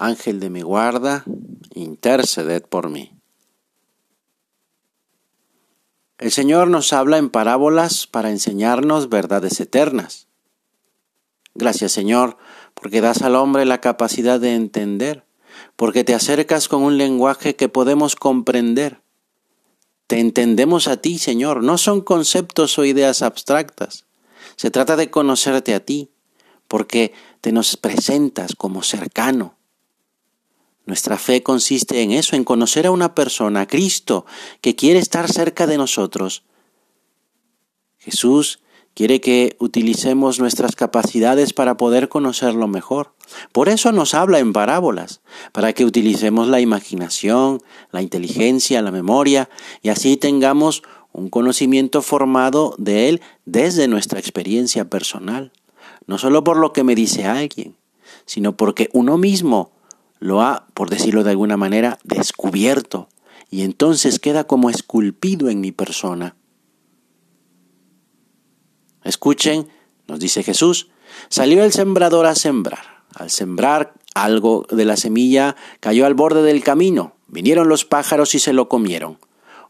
Ángel de mi guarda, interceded por mí. El Señor nos habla en parábolas para enseñarnos verdades eternas. Gracias Señor, porque das al hombre la capacidad de entender, porque te acercas con un lenguaje que podemos comprender. Te entendemos a ti, Señor, no son conceptos o ideas abstractas. Se trata de conocerte a ti, porque te nos presentas como cercano, nuestra fe consiste en eso, en conocer a una persona, a Cristo, que quiere estar cerca de nosotros. Jesús quiere que utilicemos nuestras capacidades para poder conocerlo mejor. Por eso nos habla en parábolas, para que utilicemos la imaginación, la inteligencia, la memoria, y así tengamos un conocimiento formado de Él desde nuestra experiencia personal, no solo por lo que me dice alguien, sino porque uno mismo lo ha, por decirlo de alguna manera, descubierto y entonces queda como esculpido en mi persona. Escuchen, nos dice Jesús, salió el sembrador a sembrar. Al sembrar algo de la semilla cayó al borde del camino, vinieron los pájaros y se lo comieron.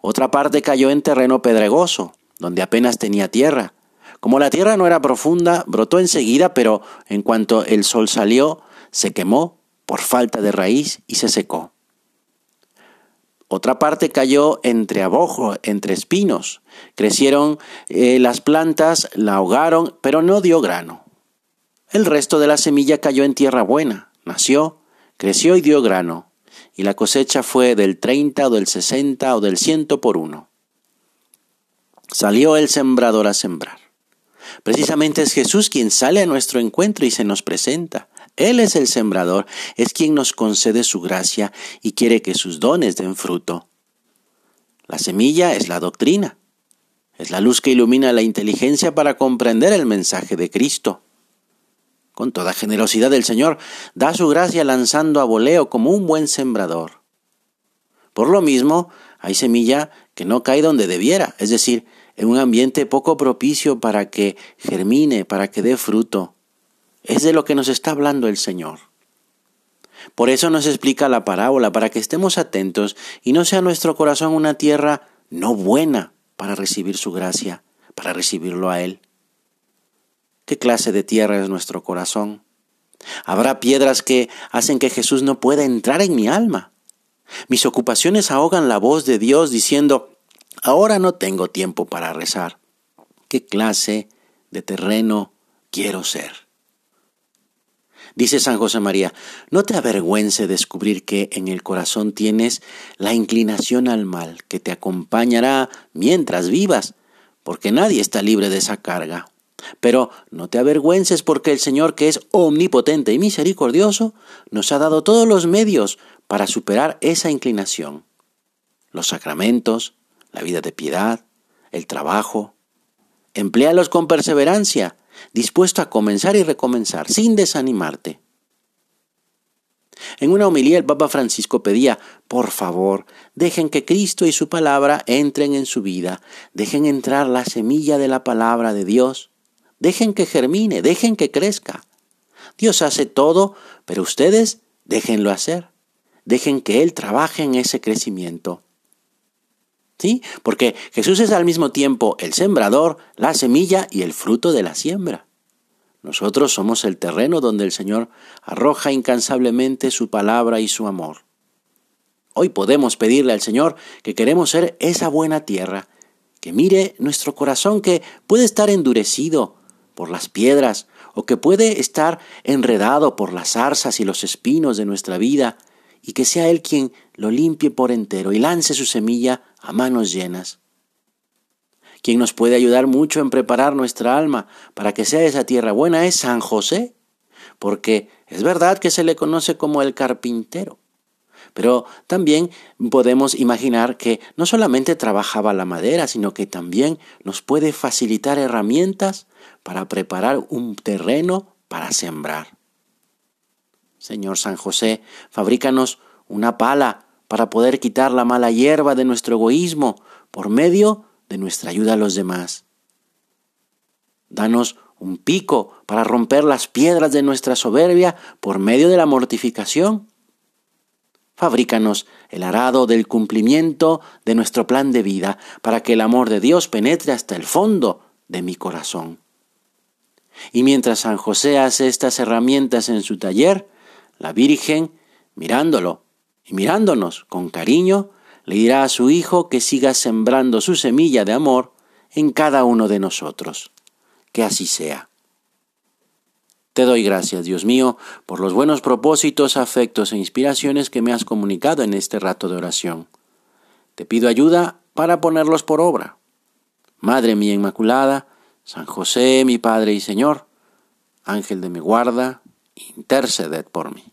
Otra parte cayó en terreno pedregoso, donde apenas tenía tierra. Como la tierra no era profunda, brotó enseguida, pero en cuanto el sol salió, se quemó por falta de raíz y se secó. Otra parte cayó entre abojo, entre espinos. Crecieron eh, las plantas, la ahogaron, pero no dio grano. El resto de la semilla cayó en tierra buena, nació, creció y dio grano. Y la cosecha fue del treinta o del sesenta o del ciento por uno. Salió el sembrador a sembrar. Precisamente es Jesús quien sale a nuestro encuentro y se nos presenta. Él es el sembrador, es quien nos concede su gracia y quiere que sus dones den fruto. La semilla es la doctrina, es la luz que ilumina la inteligencia para comprender el mensaje de Cristo. Con toda generosidad el Señor da su gracia lanzando a voleo como un buen sembrador. Por lo mismo, hay semilla que no cae donde debiera, es decir, en un ambiente poco propicio para que germine, para que dé fruto. Es de lo que nos está hablando el Señor. Por eso nos explica la parábola, para que estemos atentos y no sea nuestro corazón una tierra no buena para recibir su gracia, para recibirlo a Él. ¿Qué clase de tierra es nuestro corazón? Habrá piedras que hacen que Jesús no pueda entrar en mi alma. Mis ocupaciones ahogan la voz de Dios diciendo, ahora no tengo tiempo para rezar. ¿Qué clase de terreno quiero ser? Dice San José María, no te avergüence descubrir que en el corazón tienes la inclinación al mal que te acompañará mientras vivas, porque nadie está libre de esa carga. Pero no te avergüences porque el Señor, que es omnipotente y misericordioso, nos ha dado todos los medios para superar esa inclinación. Los sacramentos, la vida de piedad, el trabajo. Empléalos con perseverancia dispuesto a comenzar y recomenzar, sin desanimarte. En una homilía el Papa Francisco pedía, por favor, dejen que Cristo y su palabra entren en su vida, dejen entrar la semilla de la palabra de Dios, dejen que germine, dejen que crezca. Dios hace todo, pero ustedes déjenlo hacer, dejen que Él trabaje en ese crecimiento. ¿Sí? Porque Jesús es al mismo tiempo el sembrador, la semilla y el fruto de la siembra. Nosotros somos el terreno donde el Señor arroja incansablemente su palabra y su amor. Hoy podemos pedirle al Señor que queremos ser esa buena tierra, que mire nuestro corazón que puede estar endurecido por las piedras o que puede estar enredado por las zarzas y los espinos de nuestra vida, y que sea Él quien lo limpie por entero y lance su semilla a manos llenas. Quien nos puede ayudar mucho en preparar nuestra alma para que sea esa tierra buena es San José, porque Es verdad que se le conoce como el carpintero, pero también podemos imaginar que no solamente trabajaba la madera, sino que también nos puede facilitar herramientas para preparar un terreno para sembrar. Señor San José, fabrícanos una pala para poder quitar la mala hierba de nuestro egoísmo por medio de nuestra ayuda a los demás. Danos un pico para romper las piedras de nuestra soberbia por medio de la mortificación. Fabrícanos el arado del cumplimiento de nuestro plan de vida para que el amor de Dios penetre hasta el fondo de mi corazón. Y mientras San José hace estas herramientas en su taller, la Virgen, mirándolo y mirándonos con cariño, le dirá a su Hijo que siga sembrando su semilla de amor en cada uno de nosotros. Que así sea. Te doy gracias, Dios mío, por los buenos propósitos, afectos e inspiraciones que me has comunicado en este rato de oración. Te pido ayuda para ponerlos por obra. Madre mía Inmaculada, San José, mi Padre y Señor, Ángel de mi guarda, interceded por mí.